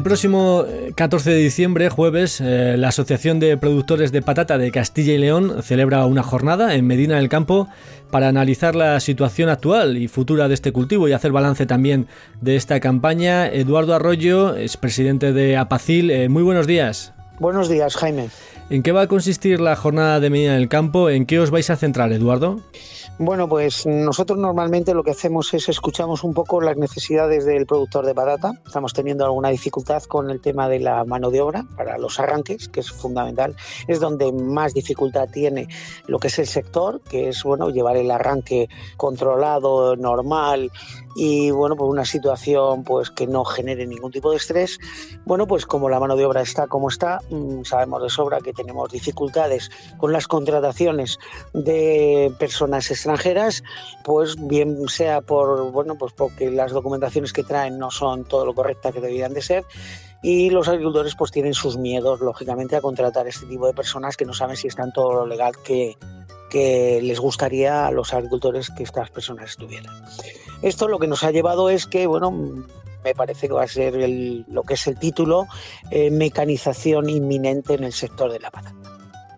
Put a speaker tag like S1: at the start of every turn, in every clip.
S1: El próximo 14 eh, de diciembre, jueves, eh, la Asociación de Productores de Patata de Castilla y León celebra una jornada en Medina del Campo para analizar la situación actual y futura de este cultivo y hacer balance también de esta campaña. Eduardo Arroyo es presidente de Apacil. Eh, muy buenos días.
S2: Buenos días, Jaime.
S1: ¿En qué va a consistir la jornada de Medina del Campo? ¿En qué os vais a centrar, Eduardo?
S2: Bueno, pues nosotros normalmente lo que hacemos es escuchamos un poco las necesidades del productor de patata. Estamos teniendo alguna dificultad con el tema de la mano de obra para los arranques, que es fundamental. Es donde más dificultad tiene lo que es el sector, que es bueno llevar el arranque controlado, normal y bueno, pues una situación pues que no genere ningún tipo de estrés. Bueno, pues como la mano de obra está como está, mm, sabemos de sobra que tenemos dificultades con las contrataciones de personas extranjeras pues bien sea por bueno, pues porque las documentaciones que traen no son todo lo correctas que deberían de ser y los agricultores pues tienen sus miedos lógicamente a contratar este tipo de personas que no saben si están todo lo legal que, que les gustaría a los agricultores que estas personas estuvieran. Esto lo que nos ha llevado es que, bueno, me parece que va a ser lo que es el título, eh, mecanización inminente en el sector de la patata.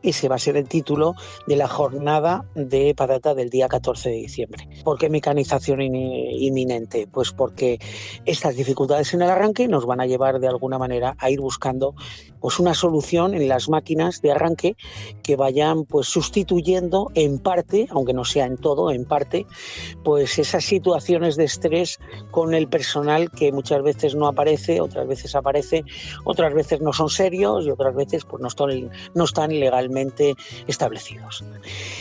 S2: Ese va a ser el título de la jornada de patata del día 14 de diciembre. ¿Por qué mecanización inminente? Pues porque estas dificultades en el arranque nos van a llevar de alguna manera a ir buscando pues una solución en las máquinas de arranque que vayan pues sustituyendo en parte, aunque no sea en todo, en parte, pues esas situaciones de estrés con el personal que muchas veces no aparece, otras veces aparece, otras veces no son serios y otras veces pues no están, no están legalmente establecidos.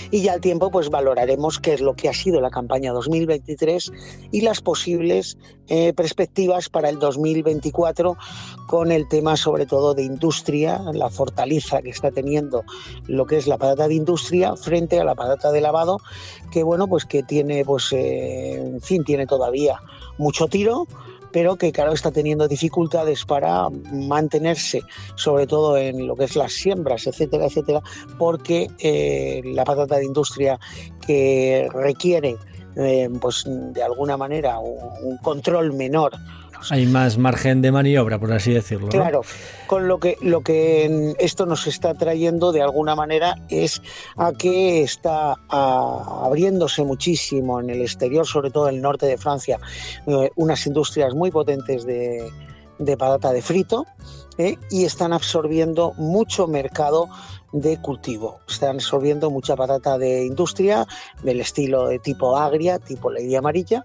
S2: Y ya al tiempo pues valoraremos qué es lo que ha sido la campaña 2023 y las posibles eh, perspectivas para el 2024 con el tema sobre todo de industria, la fortaleza que está teniendo lo que es la patata de industria frente a la patata de lavado, que bueno, pues que tiene, pues, eh, en fin, tiene todavía mucho tiro, pero que claro está teniendo dificultades para mantenerse, sobre todo en lo que es las siembras, etcétera, etcétera, porque eh, la patata de industria que requiere eh, pues de alguna manera un, control menor
S1: hay más margen de maniobra, por así decirlo.
S2: Claro, con lo que, lo que esto nos está trayendo de alguna manera es a que está abriéndose muchísimo en el exterior, sobre todo en el norte de Francia, eh, unas industrias muy potentes de, de patata de frito eh, y están absorbiendo mucho mercado de cultivo. Están absorbiendo mucha patata de industria, del estilo de tipo agria, tipo lady amarilla.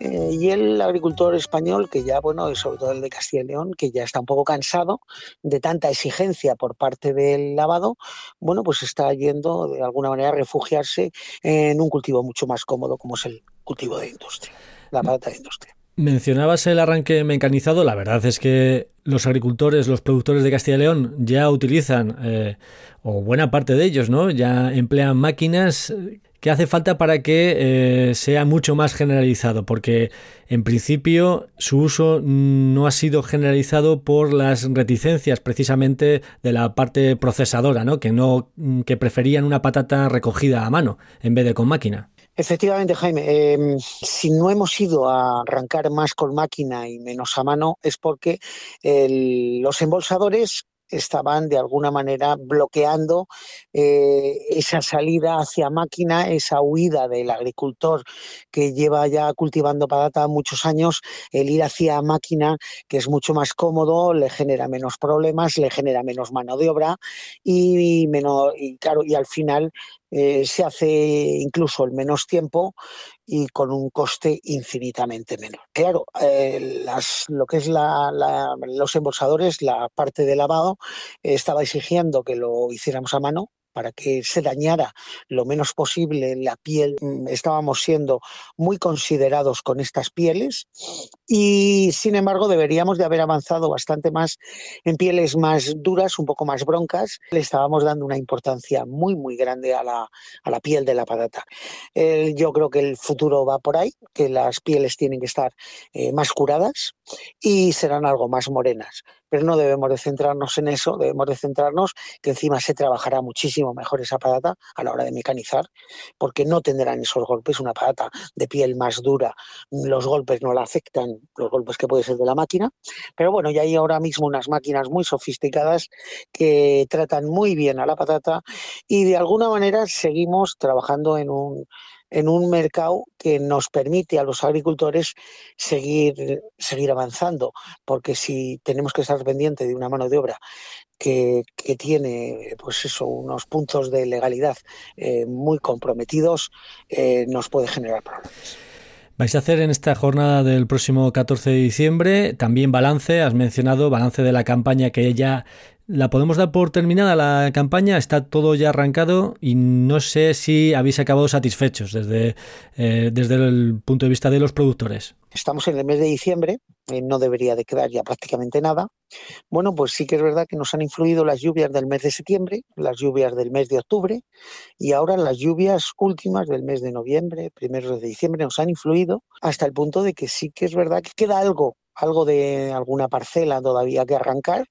S2: Eh, y el agricultor español, que ya, bueno, sobre todo el de Castilla y León, que ya está un poco cansado de tanta exigencia por parte del lavado, bueno, pues está yendo de alguna manera a refugiarse en un cultivo mucho más cómodo como es el cultivo de industria, la patata de industria.
S1: Mencionabas el arranque mecanizado. La verdad es que los agricultores, los productores de Castilla y León ya utilizan, eh, o buena parte de ellos, ¿no? Ya emplean máquinas que hace falta para que eh, sea mucho más generalizado, porque en principio su uso no ha sido generalizado por las reticencias precisamente de la parte procesadora, ¿no? Que no que preferían una patata recogida a mano en vez de con máquina.
S2: Efectivamente, Jaime, em, si no hemos ido a arrancar más con máquina y menos a mano es porque los embolsadores estaban de alguna manera bloqueando eh, esa salida hacia máquina, esa huida del agricultor que lleva ya cultivando patata muchos años, el ir hacia máquina, que es mucho más cómodo, le genera menos problemas, le genera menos mano de obra y, menos, claro, y al final eh, se hace incluso en menos tiempo y con un coste infinitamente menor. Claro, eh, lo que es los embolsadores, la parte de lavado, estaba exigiendo que lo hiciéramos a mano, para que se dañara lo menos posible la piel. Mm, estábamos siendo muy considerados con estas pieles y sin embargo deberíamos de haber avanzado bastante más en pieles más duras, un poco más broncas. Le estábamos dando una importancia muy muy grande a la, a la piel de la patata. yo creo que el futuro va por ahí, que las pieles tienen que estar eh, más curadas y serán algo más morenas. Pero no debemos de centrarnos en eso, debemos de centrarnos que encima se trabajará muchísimo mejor esa patata a la hora de mecanizar, porque no tendrán esos golpes, una patata de piel más dura, los golpes no la afectan, los golpes que puede ser de la máquina, pero bueno, ya hay ahora mismo unas máquinas muy sofisticadas que tratan muy bien a la patata y de alguna manera seguimos trabajando en un en un mercado que nos permite a los agricultores seguir, seguir avanzando, porque si tenemos que estar pendientes de una mano de obra que, tiene pues eso, unos puntos de legalidad eh, muy comprometidos, eh, nos puede generar problemas.
S1: Vais a hacer en esta jornada del próximo 14 de diciembre también balance, has mencionado balance de la campaña que ya la podemos dar por terminada la campaña, está todo ya arrancado y no sé si habéis acabado satisfechos desde, eh, desde el punto de vista de los productores.
S2: Estamos en el mes de diciembre, eh, no debería de quedar ya prácticamente nada. Bueno, pues sí que es verdad que nos han influido las lluvias del mes de septiembre, las lluvias del mes de octubre y ahora las lluvias últimas del mes de noviembre, primeros de diciembre, nos han influido hasta el punto de que sí que es verdad que queda algo algo de alguna parcela todavía que arrancar.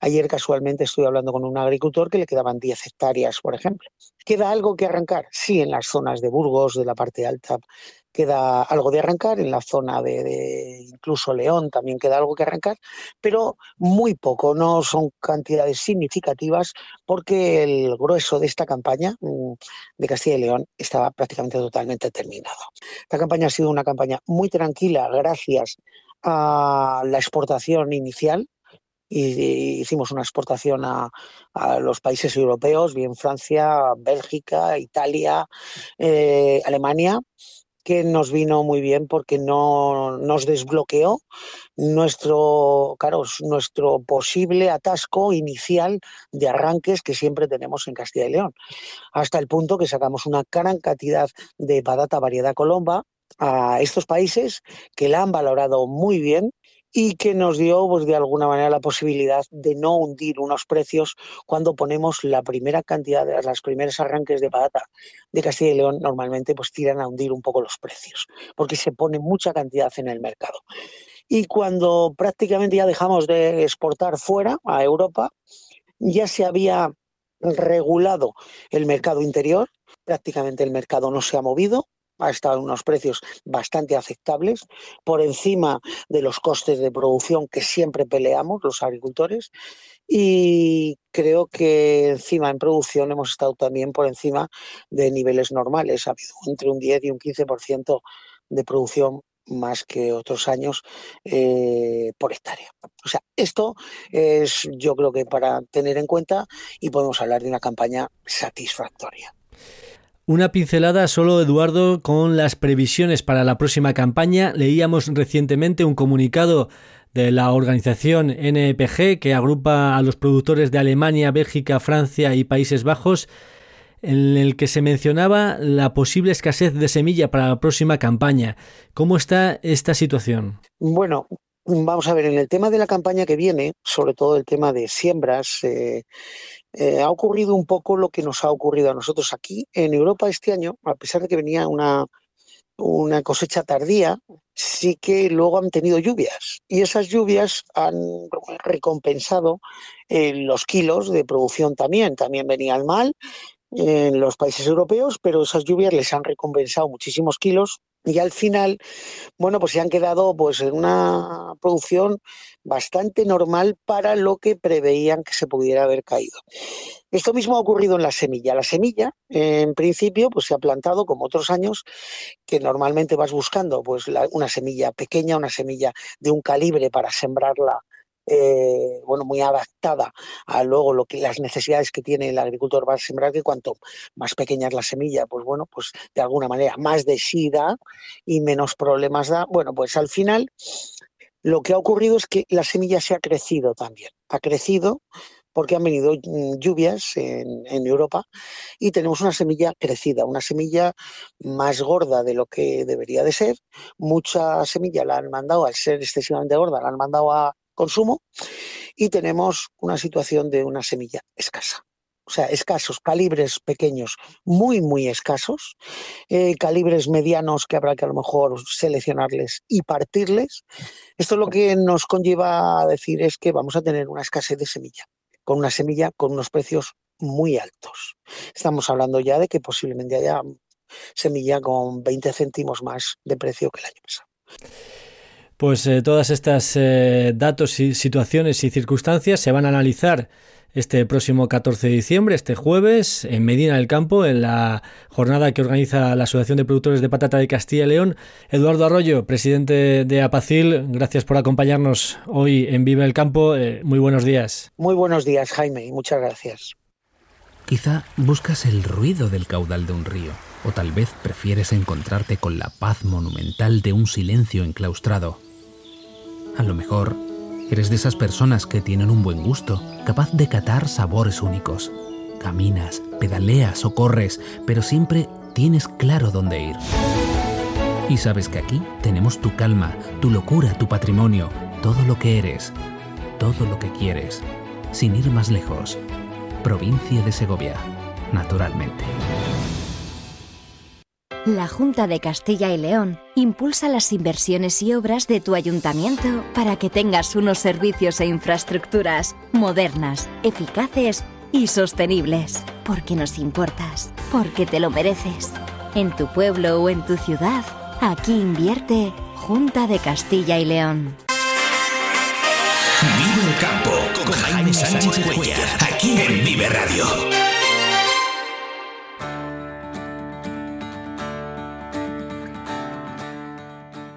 S2: Ayer casualmente estoy hablando con un agricultor que le quedaban 10 hectáreas, por ejemplo. ¿Queda algo que arrancar? Sí, en las zonas de Burgos, de la parte alta, queda algo de arrancar, en la zona de, incluso León también queda algo que arrancar, pero muy poco, no son cantidades significativas porque el grueso de esta campaña mm, de Castilla y León estaba prácticamente totalmente terminado. Esta campaña ha sido una campaña muy tranquila gracias a la exportación inicial y hicimos una exportación a, los países europeos, bien Francia, Bélgica, Italia, eh, Alemania, que nos vino muy bien porque no nos desbloqueó nuestro, claro, nuestro posible atasco inicial de arranques que siempre tenemos en Castilla y León, hasta el punto que sacamos una gran cantidad de patata variedad colomba a estos países que la han valorado muy bien y que nos dio pues de alguna manera la posibilidad de no hundir unos precios cuando ponemos la primera cantidad de las primeros arranques de patata de Castilla y León normalmente pues tiran a hundir un poco los precios porque se pone mucha cantidad en el mercado. Y cuando prácticamente ya dejamos de exportar fuera a Europa ya se había regulado el mercado interior prácticamente el mercado no se ha movido ha estado en unos precios bastante aceptables, por encima de los costes de producción que siempre peleamos los agricultores. Y creo que encima en producción hemos estado también por encima de niveles normales. Ha habido entre un 10 y un 15% de producción más que otros años eh, por hectárea. O sea, esto es yo creo que para tener en cuenta y podemos hablar de una campaña satisfactoria.
S1: Una pincelada solo, Eduardo, con las previsiones para la próxima campaña. Leíamos recientemente un comunicado de la organización NPG que agrupa a los productores de Alemania, Bélgica, Francia y Países Bajos, en el que se mencionaba la posible escasez de semilla para la próxima campaña. ¿Cómo está esta situación?
S2: Bueno, Vamos a ver, en el tema de la campaña que viene, sobre todo el tema de siembras, eh, eh, ha ocurrido un poco lo que nos ha ocurrido a nosotros aquí en Europa este año, a pesar de que venía una, una cosecha tardía, sí que luego han tenido lluvias y esas lluvias han recompensado eh, los kilos de producción también. También venían mal en los países europeos, pero esas lluvias les han recompensado muchísimos kilos y al final, bueno, pues se han quedado pues en una producción bastante normal para lo que preveían que se pudiera haber caído. Esto mismo ha ocurrido en la semilla. La semilla, en principio, pues se ha plantado como otros años, que normalmente vas buscando pues una semilla pequeña, una semilla de un calibre para sembrarla eh, bueno, muy adaptada a luego lo que las necesidades que tiene el agricultor va a sembrar, que cuanto más pequeña es la semilla, pues bueno, pues de alguna manera más de sí da y menos problemas da. Bueno, pues al final lo que ha ocurrido es que la semilla se ha crecido también, ha crecido porque han venido mm, lluvias en, en, Europa y tenemos una semilla crecida, una semilla más gorda de lo que debería de ser. Mucha semilla la han mandado, al ser excesivamente gorda, la han mandado a, consumo y tenemos una situación de una semilla escasa. o sea, escasos, calibres pequeños, muy, muy escasos, eh, calibres medianos que habrá que a lo mejor seleccionarles y partirles. Esto lo que nos conlleva a decir es que vamos a tener una escasez de semilla, con una semilla con unos precios muy altos. Estamos hablando ya de que posiblemente haya semilla con 20 céntimos más de precio que el año pasado.
S1: Pues eh, todas estas eh, datos y situaciones y circunstancias se van a analizar este próximo 14 de diciembre, este jueves, en Medina del Campo, en la jornada que organiza la Asociación de Productores de Patata de Castilla y León. Eduardo Arroyo, presidente de Apacil, gracias por acompañarnos hoy en Vive el Campo. Eh, muy buenos días.
S2: Muy buenos días, Jaime, y muchas gracias.
S3: Quizá buscas el ruido del caudal de un río, o tal vez prefieres encontrarte con la paz monumental de un silencio enclaustrado. A lo mejor Eres de esas personas que tienen un buen gusto, capaz de catar sabores únicos. Caminas, pedaleas o corres, pero siempre tienes claro dónde ir. Y sabes que aquí tenemos tu calma, tu locura, tu patrimonio, todo lo que eres, todo lo que quieres, sin ir más lejos. Provincia de Segovia, naturalmente.
S4: La Junta de Castilla y León impulsa las inversiones y obras de tu ayuntamiento para que tengas unos servicios e infraestructuras modernas, eficaces y sostenibles. Porque nos importas, porque te lo mereces. En tu pueblo o en tu ciudad, aquí invierte Junta de Castilla y León.
S5: Vive el campo con Jaime Sánchez Cuellar, aquí en Vive Radio.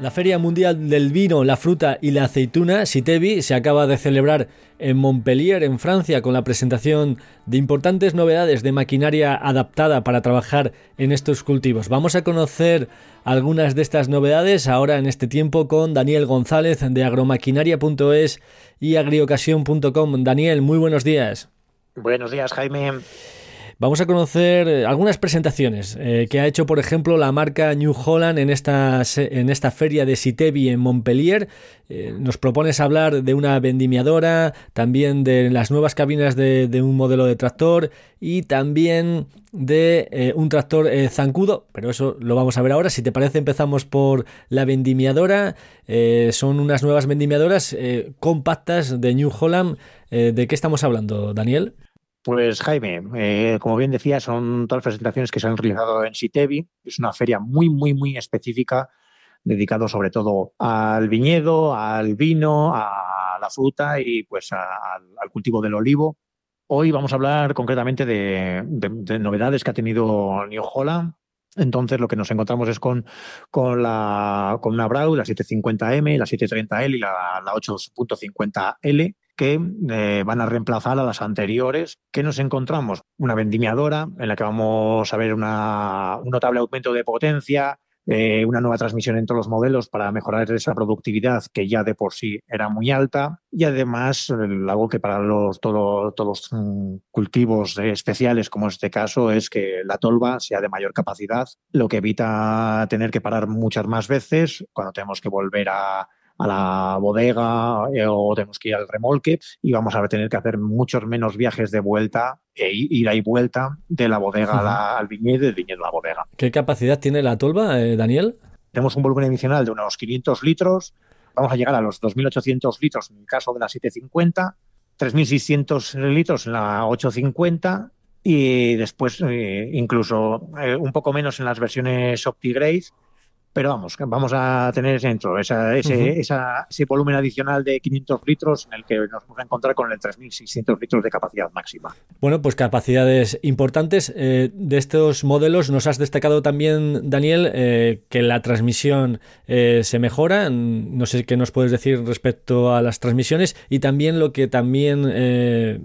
S1: La Feria Mundial del Vino, la Fruta y la Aceituna, Sitevi, se acaba de celebrar en Montpellier, en Francia, con la presentación de importantes novedades de maquinaria adaptada para trabajar en estos cultivos. Vamos a conocer algunas de estas novedades ahora en este tiempo con Daniel González de agromaquinaria.es y agriocasión.com. Daniel, muy buenos días.
S6: Buenos días, Jaime.
S1: Vamos a conocer eh, algunas presentaciones eh, que ha hecho, por ejemplo, la marca New Holland en esta, en esta feria de Sitevi en Montpellier. Eh, nos propones hablar de una vendimiadora, también de las nuevas cabinas de, un modelo de tractor y también de un tractor zancudo, pero eso lo vamos a ver ahora. Si te parece, empezamos por la vendimiadora. son unas nuevas vendimiadoras compactas de New Holland. ¿De qué estamos hablando, Daniel?
S6: Pues Jaime, eh, como bien decía, son todas las presentaciones que se han realizado en Sitevi. Es una feria muy, muy, muy específica, dedicado sobre todo al viñedo, al vino, a la fruta y pues al cultivo del olivo. Hoy vamos a hablar concretamente de, novedades que ha tenido New Holland. Entonces lo que nos encontramos es con, con, la, con una Brau, la 750M, la 730L y la, la 8.50L que eh, van a reemplazar a las anteriores. ¿Qué nos encontramos? Una vendimiadora en la que vamos a ver un notable aumento de potencia, eh, una nueva transmisión en todos los modelos para mejorar esa productividad que ya de por sí era muy alta y además algo que para los, todos los mm, cultivos especiales como este caso es que la tolva sea de mayor capacidad, lo que evita tener que parar muchas más veces cuando tenemos que volver a, a la bodega eh, o tenemos que ir al remolque y vamos a tener que hacer muchos menos viajes de vuelta e ida y vuelta de la bodega al viñedo y del viñedo a la bodega.
S1: ¿Qué capacidad tiene la tolva, eh, Daniel?
S6: Tenemos un volumen adicional de unos 500 litros, vamos a llegar a los 2.800 litros en el caso de la 750, 3.600 litros en la 850 y después eh, incluso un poco menos en las versiones OptiGrade pero vamos, vamos a tener dentro ese, ese, volumen adicional de 500 litros en el que nos vamos a encontrar con el 3.600 litros de capacidad máxima.
S1: Bueno, pues capacidades importantes. Eh, de estos modelos nos has destacado también, Daniel, eh, que la transmisión eh, se mejora. No sé qué nos puedes decir respecto a las transmisiones y también lo que también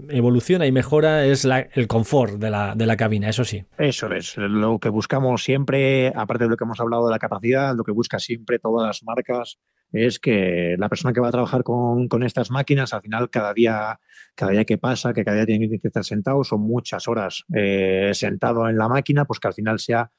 S1: evoluciona y mejora es el confort de la, de la cabina, eso sí.
S6: Eso es, lo que buscamos siempre, aparte de lo que hemos hablado de la capacidad, lo que busca siempre todas las marcas es que la persona que va a trabajar con, estas máquinas, al final, cada día, cada día que pasa, que cada día tiene que estar sentado, son muchas horas eh, sentado en la máquina, pues que al final sea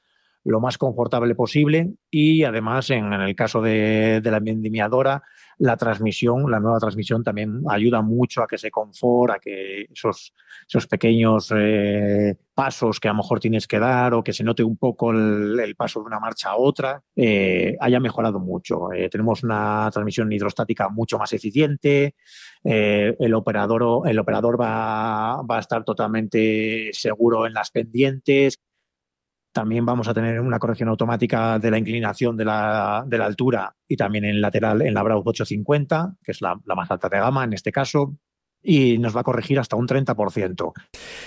S6: lo más confortable posible y además en, el caso de, de la vendimiadora la transmisión, la nueva transmisión también ayuda mucho a que ese confort, a que esos, esos pequeños eh, pasos que a lo mejor tienes que dar o que se note un poco el, paso de una marcha a otra, eh, haya mejorado mucho. Eh, tenemos una transmisión hidrostática mucho más eficiente, el operador, el operador va, va a estar totalmente seguro en las pendientes, también vamos a tener una corrección automática de la inclinación de la, altura y también en lateral en la Browse 850, que es la, más alta de gama en este caso y nos va a corregir hasta un 30%.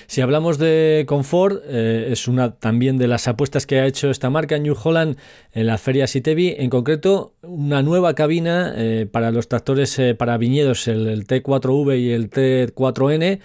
S1: Si hablamos de confort, eh, es una también de las apuestas que ha hecho esta marca New Holland en la feria Sitevi, en concreto una nueva cabina eh, para los tractores eh, para viñedos, el, T4V y el T4N,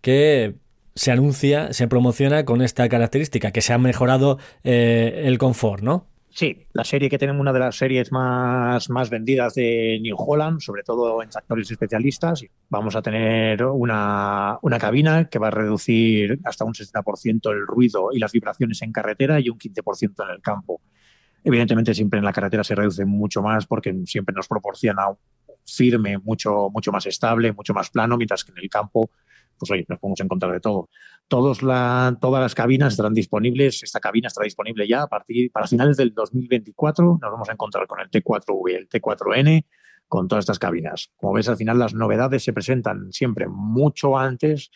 S1: que se anuncia, se promociona con esta característica, que se ha mejorado eh, el confort, ¿no?
S6: Sí, la serie que tenemos, una de las series más, más vendidas de New Holland, sobre todo en tractores especialistas. Vamos a tener una, una cabina que va a reducir hasta un 60% el ruido y las vibraciones en carretera y un 15% en el campo. Evidentemente, siempre en la carretera se reduce mucho más porque siempre nos proporciona un firme mucho, mucho más estable, mucho más plano, mientras que en el campo pues oye, nos podemos encontrar de todo. Todos la, todas las cabinas estarán disponibles, esta cabina estará disponible ya a partir, para finales del 2024, nos vamos a encontrar con el T4V y el T4N, con todas estas cabinas. Como ves, al final las novedades se presentan siempre mucho antes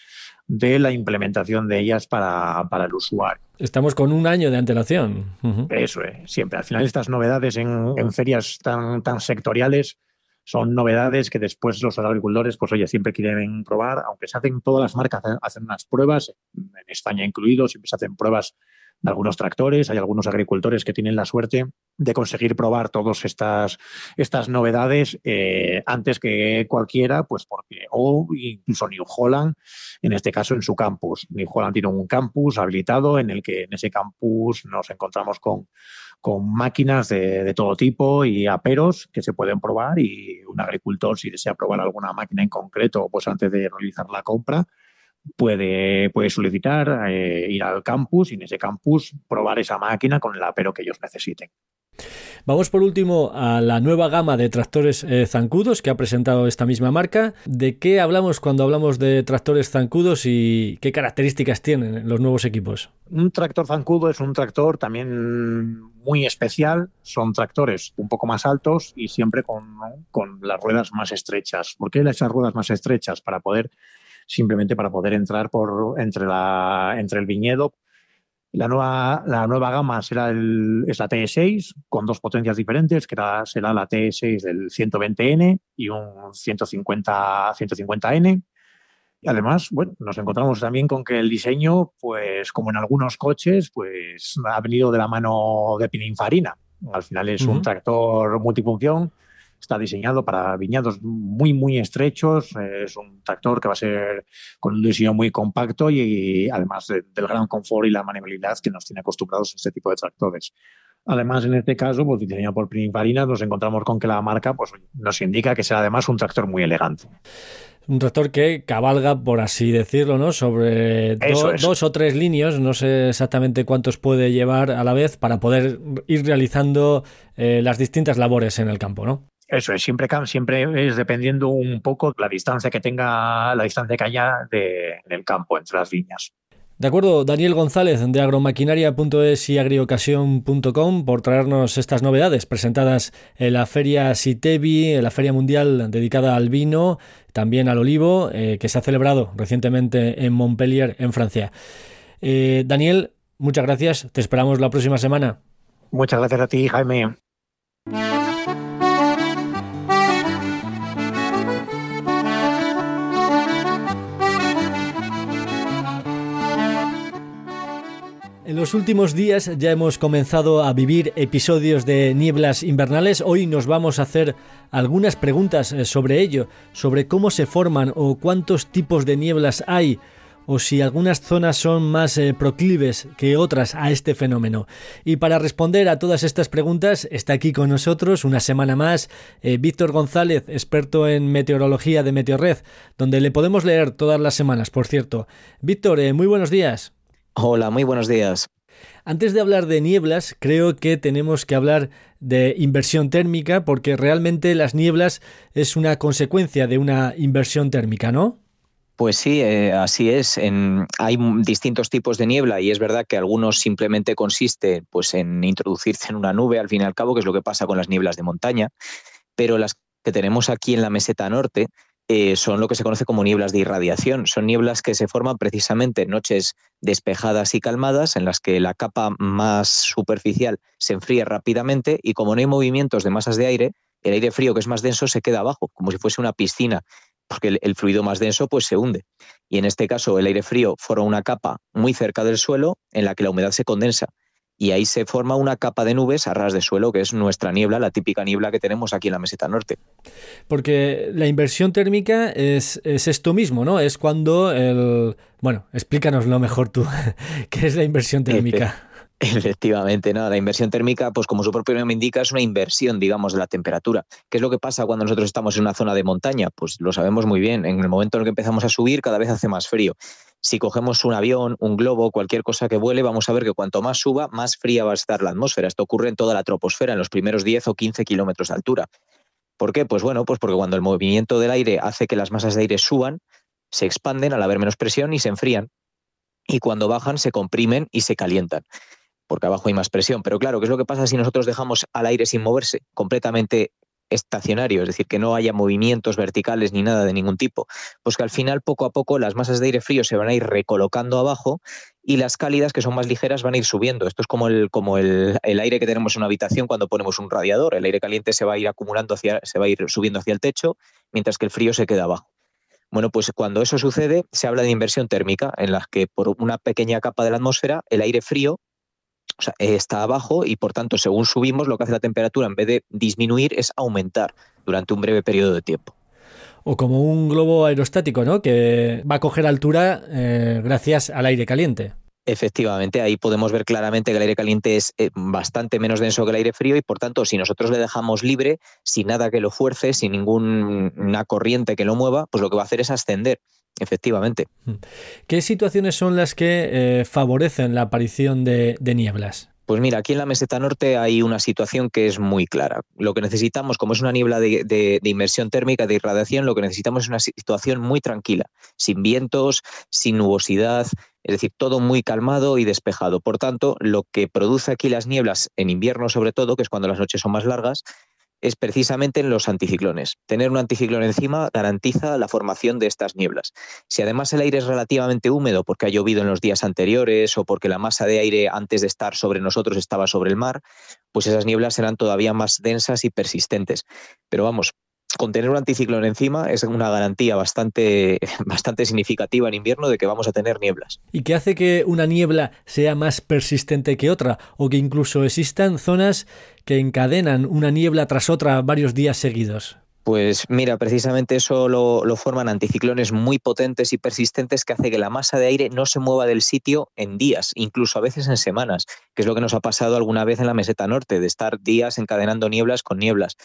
S6: de la implementación de ellas para, para el usuario.
S1: Estamos con un año de antelación.
S6: Eso es, siempre. Al final estas novedades en, en ferias tan, tan sectoriales son novedades que después los agricultores, pues oye, siempre quieren probar, aunque se hacen todas las marcas, hacen unas pruebas, en España incluido, siempre se hacen pruebas de algunos tractores, hay algunos agricultores que tienen la suerte de conseguir probar todas estas, estas novedades eh, antes que cualquiera, pues porque, o incluso New Holland, en este caso en su campus. New Holland tiene un campus habilitado en el que en ese campus nos encontramos con con máquinas de, todo tipo y aperos que se pueden probar y un agricultor si desea probar alguna máquina en concreto, pues antes de realizar la compra, puede, puede solicitar eh, ir al campus y en ese campus probar esa máquina con el apero que ellos necesiten.
S1: Vamos por último a la nueva gama de tractores eh, zancudos que ha presentado esta misma marca. ¿De qué hablamos cuando hablamos de tractores zancudos y qué características tienen los nuevos equipos?
S6: Un tractor zancudo es un tractor también muy especial. Son tractores un poco más altos y siempre con, con las ruedas más estrechas. ¿Por qué esas ruedas más estrechas? Para poder simplemente para poder entrar por entre la entre el viñedo la nueva, la nueva gama será el, es la T6 con dos potencias diferentes, que será la T6 del 120N y un 150, 150N. Y además, bueno, nos encontramos también con que el diseño, pues como en algunos coches, pues ha venido de la mano de Pininfarina. Al final es un tractor multifunción Está diseñado para viñados muy, muy estrechos. Es un tractor que va a ser con un diseño muy compacto y, además del gran confort y la maniobrabilidad que nos tiene acostumbrados a este tipo de tractores. Además, en este caso, pues diseñado por Pininfarina, nos encontramos con que la marca pues, nos indica que será además un tractor muy elegante.
S1: Un tractor que cabalga, por así decirlo, ¿no? Sobre dos o tres líneas, no sé exactamente cuántos puede llevar a la vez para poder ir realizando eh, las distintas labores en el campo, ¿no?
S6: Eso es, siempre, siempre es dependiendo un poco la distancia que tenga, la distancia que haya de, en el campo, entre las viñas.
S1: De acuerdo, Daniel González de agromaquinaria.es y agriocasión.com por traernos estas novedades presentadas en la feria Sitevi, en la feria mundial dedicada al vino, también al olivo, eh, que se ha celebrado recientemente en Montpellier, en Francia. Eh, Daniel, muchas gracias, te esperamos la próxima semana.
S6: Muchas gracias a ti, Jaime.
S1: En los últimos días ya hemos comenzado a vivir episodios de nieblas invernales. Hoy nos vamos a hacer algunas preguntas eh, sobre ello, sobre cómo se forman o cuántos tipos de nieblas hay o si algunas zonas son más eh, proclives que otras a este fenómeno. Y para responder a todas estas preguntas está aquí con nosotros una semana más eh, Víctor González, experto en meteorología de Meteorred, donde le podemos leer todas las semanas, por cierto. Víctor, muy buenos días.
S7: Hola, muy buenos días.
S1: Antes de hablar de nieblas, creo que tenemos que hablar de inversión térmica porque realmente las nieblas es una consecuencia de una inversión térmica, ¿no?
S7: Pues sí, eh, así es. hay distintos tipos de niebla y es verdad que algunos simplemente consiste pues, en introducirse en una nube, al fin y al cabo, que es lo que pasa con las nieblas de montaña, pero las que tenemos aquí en la meseta norte eh, son lo que se conoce como nieblas de irradiación. Son nieblas que se forman precisamente en noches despejadas y calmadas, en las que la capa más superficial se enfría rápidamente y como no hay movimientos de masas de aire, el aire frío que es más denso se queda abajo, como si fuese una piscina, porque el, el fluido más denso pues se hunde. Y en este caso el aire frío forma una capa muy cerca del suelo en la que la humedad se condensa y ahí se forma una capa de nubes a ras de suelo, que es nuestra niebla, la típica niebla que tenemos aquí en la meseta norte.
S1: Porque la inversión térmica es, esto mismo, ¿no? Es cuando el... Bueno, explícanoslo mejor tú, ¿qué es la inversión térmica?
S7: Efectivamente, ¿no? La inversión térmica, pues como su propio nombre indica, es una inversión, digamos, de la temperatura. ¿Qué es lo que pasa cuando nosotros estamos en una zona de montaña? Pues lo sabemos muy bien. En el momento en el que empezamos a subir, cada vez hace más frío si cogemos un avión, un globo, cualquier cosa que vuele, vamos a ver que cuanto más suba, más fría va a estar la atmósfera. Esto ocurre en toda la troposfera, en los primeros 10 o 15 kilómetros de altura. ¿Por qué? Pues bueno, pues porque cuando el movimiento del aire hace que las masas de aire suban, se expanden al haber menos presión y se enfrían. Y cuando bajan, se comprimen y se calientan porque abajo hay más presión. Pero claro, ¿qué es lo que pasa si nosotros dejamos al aire sin moverse, completamente estacionario, es decir, que no haya movimientos verticales ni nada de ningún tipo, pues que al final poco a poco las masas de aire frío se van a ir recolocando abajo y las cálidas, que son más ligeras, van a ir subiendo. Esto es como el, como el, aire que tenemos en una habitación cuando ponemos un radiador. El aire caliente se va a ir acumulando hacia, se va a ir subiendo hacia el techo, mientras que el frío se queda abajo. Bueno, pues cuando eso sucede, se habla de inversión térmica, en la que por una pequeña capa de la atmósfera, el aire frío o sea, está abajo y por tanto, según subimos, lo que hace la temperatura en vez de disminuir es aumentar durante un breve periodo de tiempo.
S1: O como un globo aerostático, ¿no? Que va a coger altura eh, gracias al aire caliente.
S7: Efectivamente, ahí podemos ver claramente que el aire caliente es eh, bastante menos denso que el aire frío y por tanto, si nosotros le dejamos libre, sin nada que lo fuerce, sin ninguna corriente que lo mueva, pues lo que va a hacer es ascender. Efectivamente.
S1: ¿Qué situaciones son las que eh, favorecen la aparición de, nieblas?
S7: Pues mira, aquí en la meseta norte hay una situación que es muy clara. Lo que necesitamos, como es una niebla de, inmersión térmica, de irradiación, lo que necesitamos es una situación muy tranquila, sin vientos, sin nubosidad, es decir, todo muy calmado y despejado. Por tanto, lo que produce aquí las nieblas en invierno sobre todo, que es cuando las noches son más largas, es precisamente en los anticiclones. Tener un anticiclón encima garantiza la formación de estas nieblas. Si además el aire es relativamente húmedo porque ha llovido en los días anteriores o porque la masa de aire antes de estar sobre nosotros estaba sobre el mar, pues esas nieblas serán todavía más densas y persistentes. Pero vamos, con tener un anticiclón encima es una garantía bastante, bastante significativa en invierno de que vamos a tener nieblas.
S1: ¿Y qué hace que una niebla sea más persistente que otra? ¿O que incluso existan zonas que encadenan una niebla tras otra varios días seguidos?
S7: Pues mira, precisamente eso lo, forman anticiclones muy potentes y persistentes que hace que la masa de aire no se mueva del sitio en días, incluso a veces en semanas, que es lo que nos ha pasado alguna vez en la meseta norte, de estar días encadenando nieblas con nieblas.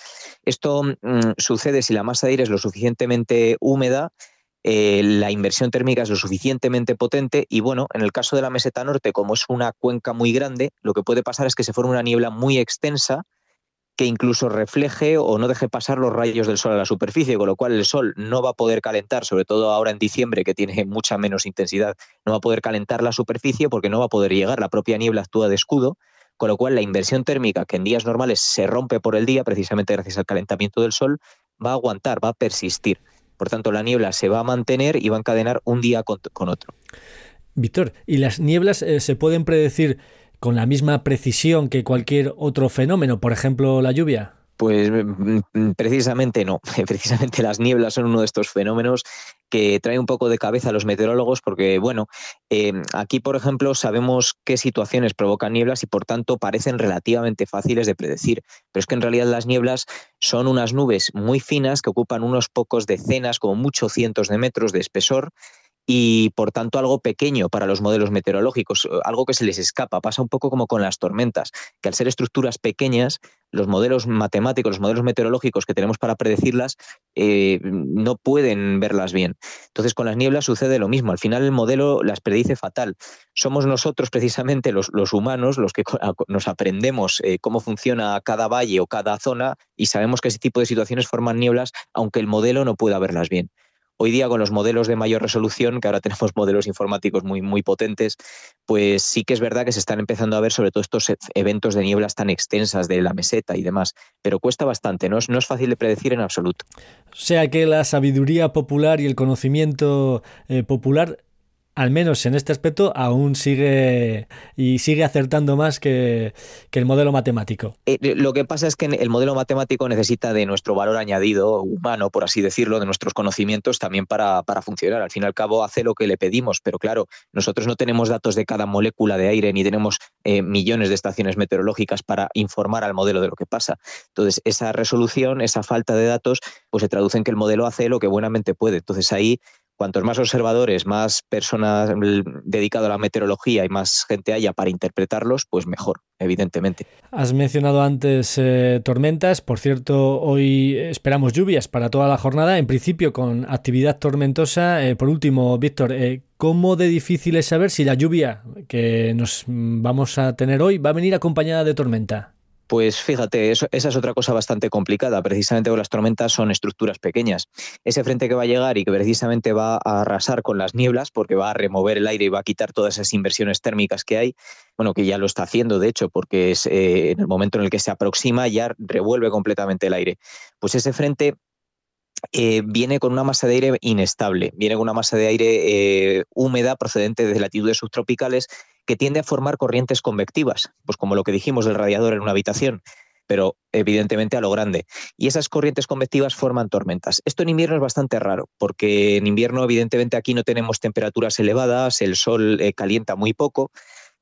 S7: Esto mm, sucede si la masa de aire es lo suficientemente húmeda, eh, la inversión térmica es lo suficientemente potente y bueno, en el caso de la meseta norte, como es una cuenca muy grande, lo que puede pasar es que se forme una niebla muy extensa que incluso refleje o no deje pasar los rayos del sol a la superficie, con lo cual el sol no va a poder calentar, sobre todo ahora en diciembre que tiene mucha menos intensidad, no va a poder calentar la superficie porque no va a poder llegar, la propia niebla actúa de escudo, con lo cual la inversión térmica que en días normales se rompe por el día, precisamente gracias al calentamiento del sol, va a aguantar, va a persistir. Por tanto, la niebla se va a mantener y va a encadenar un día con, otro.
S1: Víctor, ¿y las nieblas eh, se pueden predecir con la misma precisión que cualquier otro fenómeno, por ejemplo la lluvia?
S7: Pues mm, mm, precisamente no. Precisamente las nieblas son uno de estos fenómenos que trae un poco de cabeza a los meteorólogos porque, bueno, em, aquí, por ejemplo, sabemos qué situaciones provocan nieblas y, por tanto, parecen relativamente fáciles de predecir. Pero es que en realidad las nieblas son unas nubes muy finas que ocupan unos pocos decenas, como muchos cientos de metros de espesor y por tanto algo pequeño para los modelos meteorológicos, algo que se les escapa. Pasa un poco como con las tormentas, que al ser estructuras pequeñas, los modelos matemáticos, los modelos meteorológicos que tenemos para predecirlas, eh, no pueden verlas bien. Entonces con las nieblas sucede lo mismo. Al final el modelo las predice fatal. Somos nosotros precisamente los, humanos los que nos aprendemos eh, cómo funciona cada valle o cada zona y sabemos que ese tipo de situaciones forman nieblas, aunque el modelo no pueda verlas bien. Hoy día con los modelos de mayor resolución, que ahora tenemos modelos informáticos muy, muy potentes, pues sí que es verdad que se están empezando a ver sobre todo estos eventos de nieblas tan extensas de la meseta y demás, pero cuesta bastante, no es, no es fácil de predecir en absoluto.
S1: O sea que la sabiduría popular y el conocimiento eh, popular al menos en este aspecto, aún sigue y sigue acertando más que, el modelo matemático.
S7: Eh, eh, lo que pasa es que el modelo matemático necesita de nuestro valor añadido humano, por así decirlo, de nuestros conocimientos también para, funcionar. Al fin y al cabo hace lo que le pedimos, pero claro, nosotros no tenemos datos de cada molécula de aire ni tenemos eh, millones de estaciones meteorológicas para informar al modelo de lo que pasa. Entonces, esa resolución, esa falta de datos, pues se traduce en que el modelo hace lo que buenamente puede. Entonces ahí cuantos más observadores, más personas dedicadas a la meteorología y más gente haya para interpretarlos, pues mejor, evidentemente.
S1: Has mencionado antes eh, tormentas, por cierto, hoy esperamos lluvias para toda la jornada, en principio con actividad tormentosa. Eh, por último, Víctor, eh, ¿cómo de difícil es saber si la lluvia que nos vamos a tener hoy va a venir acompañada de tormenta?
S7: Pues fíjate, esa es otra cosa bastante complicada. Precisamente porque las tormentas son estructuras pequeñas. Ese frente que va a llegar y que precisamente va a arrasar con las nieblas, porque va a remover el aire y va a quitar todas esas inversiones térmicas que hay, bueno, que ya lo está haciendo, de hecho, porque es, eh, en el momento en el que se aproxima ya revuelve completamente el aire. Pues ese frente eh, viene con una masa de aire inestable, viene con una masa de aire eh, húmeda procedente de latitudes subtropicales que tiende a formar corrientes convectivas, pues como lo que dijimos del radiador en una habitación, pero evidentemente a lo grande. Y esas corrientes convectivas forman tormentas. Esto en invierno es bastante raro, porque en invierno evidentemente aquí no tenemos temperaturas elevadas, el sol eh, calienta muy poco,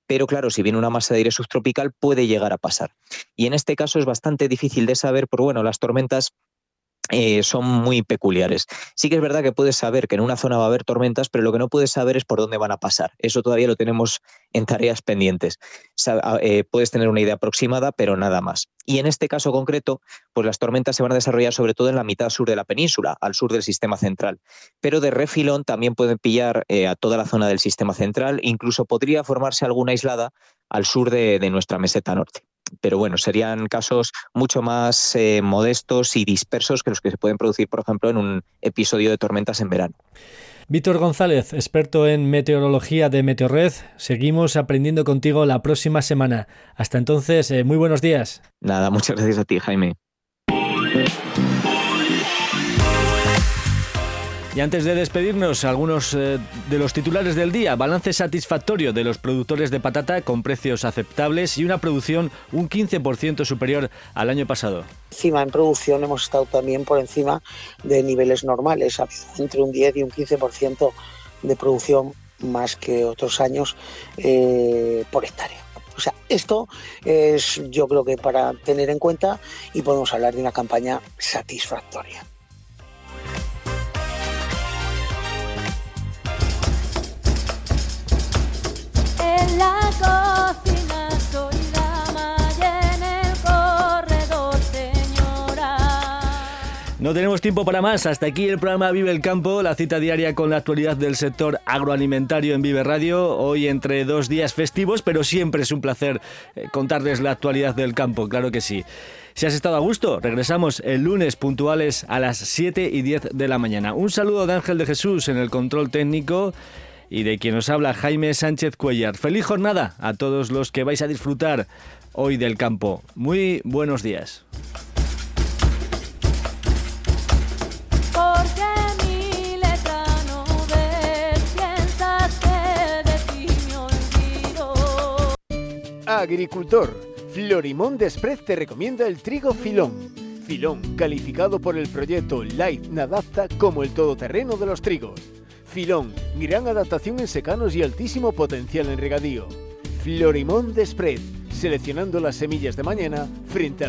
S7: pero claro, si viene una masa de aire subtropical puede llegar a pasar. Y en este caso es bastante difícil de saber, porque bueno, las tormentas eh, son muy peculiares. Sí que es verdad que puedes saber que en una zona va a haber tormentas, pero lo que no puedes saber es por dónde van a pasar. Eso todavía lo tenemos en tareas pendientes. Eh, puedes tener una idea aproximada, pero nada más. Y en este caso concreto, pues las tormentas se van a desarrollar sobre todo en la mitad sur de la península, al sur del sistema central. Pero de refilón también pueden pillar eh, a toda la zona del sistema central, incluso podría formarse alguna aislada al sur de nuestra meseta norte pero bueno, serían casos mucho más eh, modestos y dispersos que los que se pueden producir, por ejemplo, en un episodio de tormentas en verano.
S1: Víctor González, experto en meteorología de Meteorred, seguimos aprendiendo contigo la próxima semana. Hasta entonces, eh, muy buenos días.
S7: Nada, muchas gracias a ti, Jaime.
S1: Y antes de despedirnos, algunos eh, de los titulares del día. Balance satisfactorio de los productores de patata con precios aceptables y una producción un 15% superior al año pasado.
S2: Encima en producción hemos estado también por encima de niveles normales, entre un 10 y un 15% de producción más que otros años eh, por hectárea. O sea, esto es yo creo que para tener en cuenta y podemos hablar de una campaña satisfactoria.
S1: No tenemos tiempo para más. Hasta aquí el programa Vive el Campo, la cita diaria con la actualidad del sector agroalimentario en Vive Radio. Hoy entre dos días festivos, pero siempre es un placer eh, contarles la actualidad del campo, claro que sí. Si has estado a gusto, regresamos el lunes puntuales a las 7 y 10 de la mañana. Un saludo de Ángel de Jesús en el control técnico y de quien nos habla Jaime Sánchez Cuellar. Feliz jornada a todos los que vais a disfrutar hoy del campo. Muy buenos días.
S8: Agricultor, Florimón Desprez te recomienda el trigo filón. Filón, calificado por el proyecto Life Nadapta como el todoterreno de los trigos Filón, gran adaptación en secanos y altísimo potencial en regadío. Florimón de Spread, seleccionando las semillas de mañana frente al